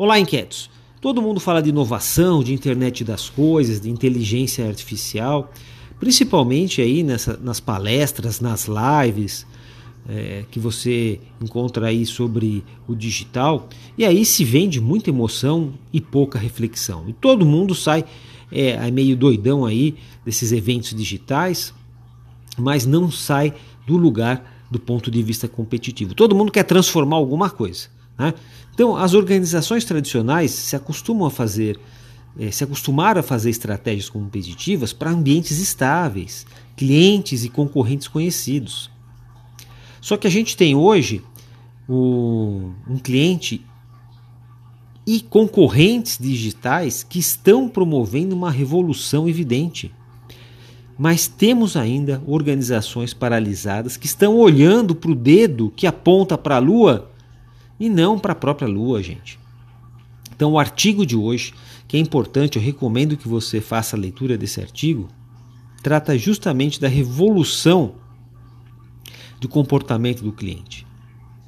Olá, inquietos! Todo mundo fala de inovação, de internet das coisas, de inteligência artificial, principalmente aí nessa, nas palestras, nas lives é, que você encontra aí sobre o digital. E aí se vende muita emoção e pouca reflexão. E todo mundo sai é, meio doidão aí desses eventos digitais, mas não sai do lugar do ponto de vista competitivo. Todo mundo quer transformar alguma coisa. Né? Então, as organizações tradicionais se acostumam a fazer, eh, se acostumaram a fazer estratégias competitivas para ambientes estáveis, clientes e concorrentes conhecidos. Só que a gente tem hoje o, um cliente e concorrentes digitais que estão promovendo uma revolução evidente. Mas temos ainda organizações paralisadas que estão olhando para o dedo que aponta para a Lua e não para a própria Lua, gente. Então, o artigo de hoje, que é importante, eu recomendo que você faça a leitura desse artigo, trata justamente da revolução do comportamento do cliente.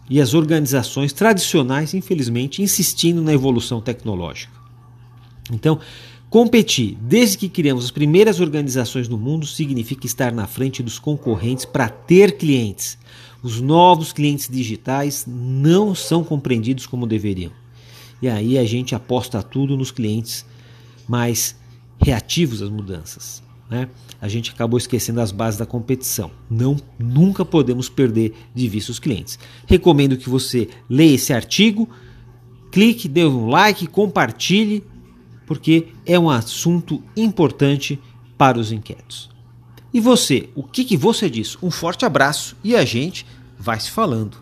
E as organizações tradicionais, infelizmente, insistindo na evolução tecnológica. Então, Competir, desde que criamos as primeiras organizações no mundo, significa estar na frente dos concorrentes para ter clientes. Os novos clientes digitais não são compreendidos como deveriam. E aí a gente aposta tudo nos clientes mais reativos às mudanças. Né? A gente acabou esquecendo as bases da competição. Não, nunca podemos perder de vista os clientes. Recomendo que você leia esse artigo, clique, dê um like, compartilhe porque é um assunto importante para os inquietos. E você, o que, que você diz? Um forte abraço e a gente vai se falando.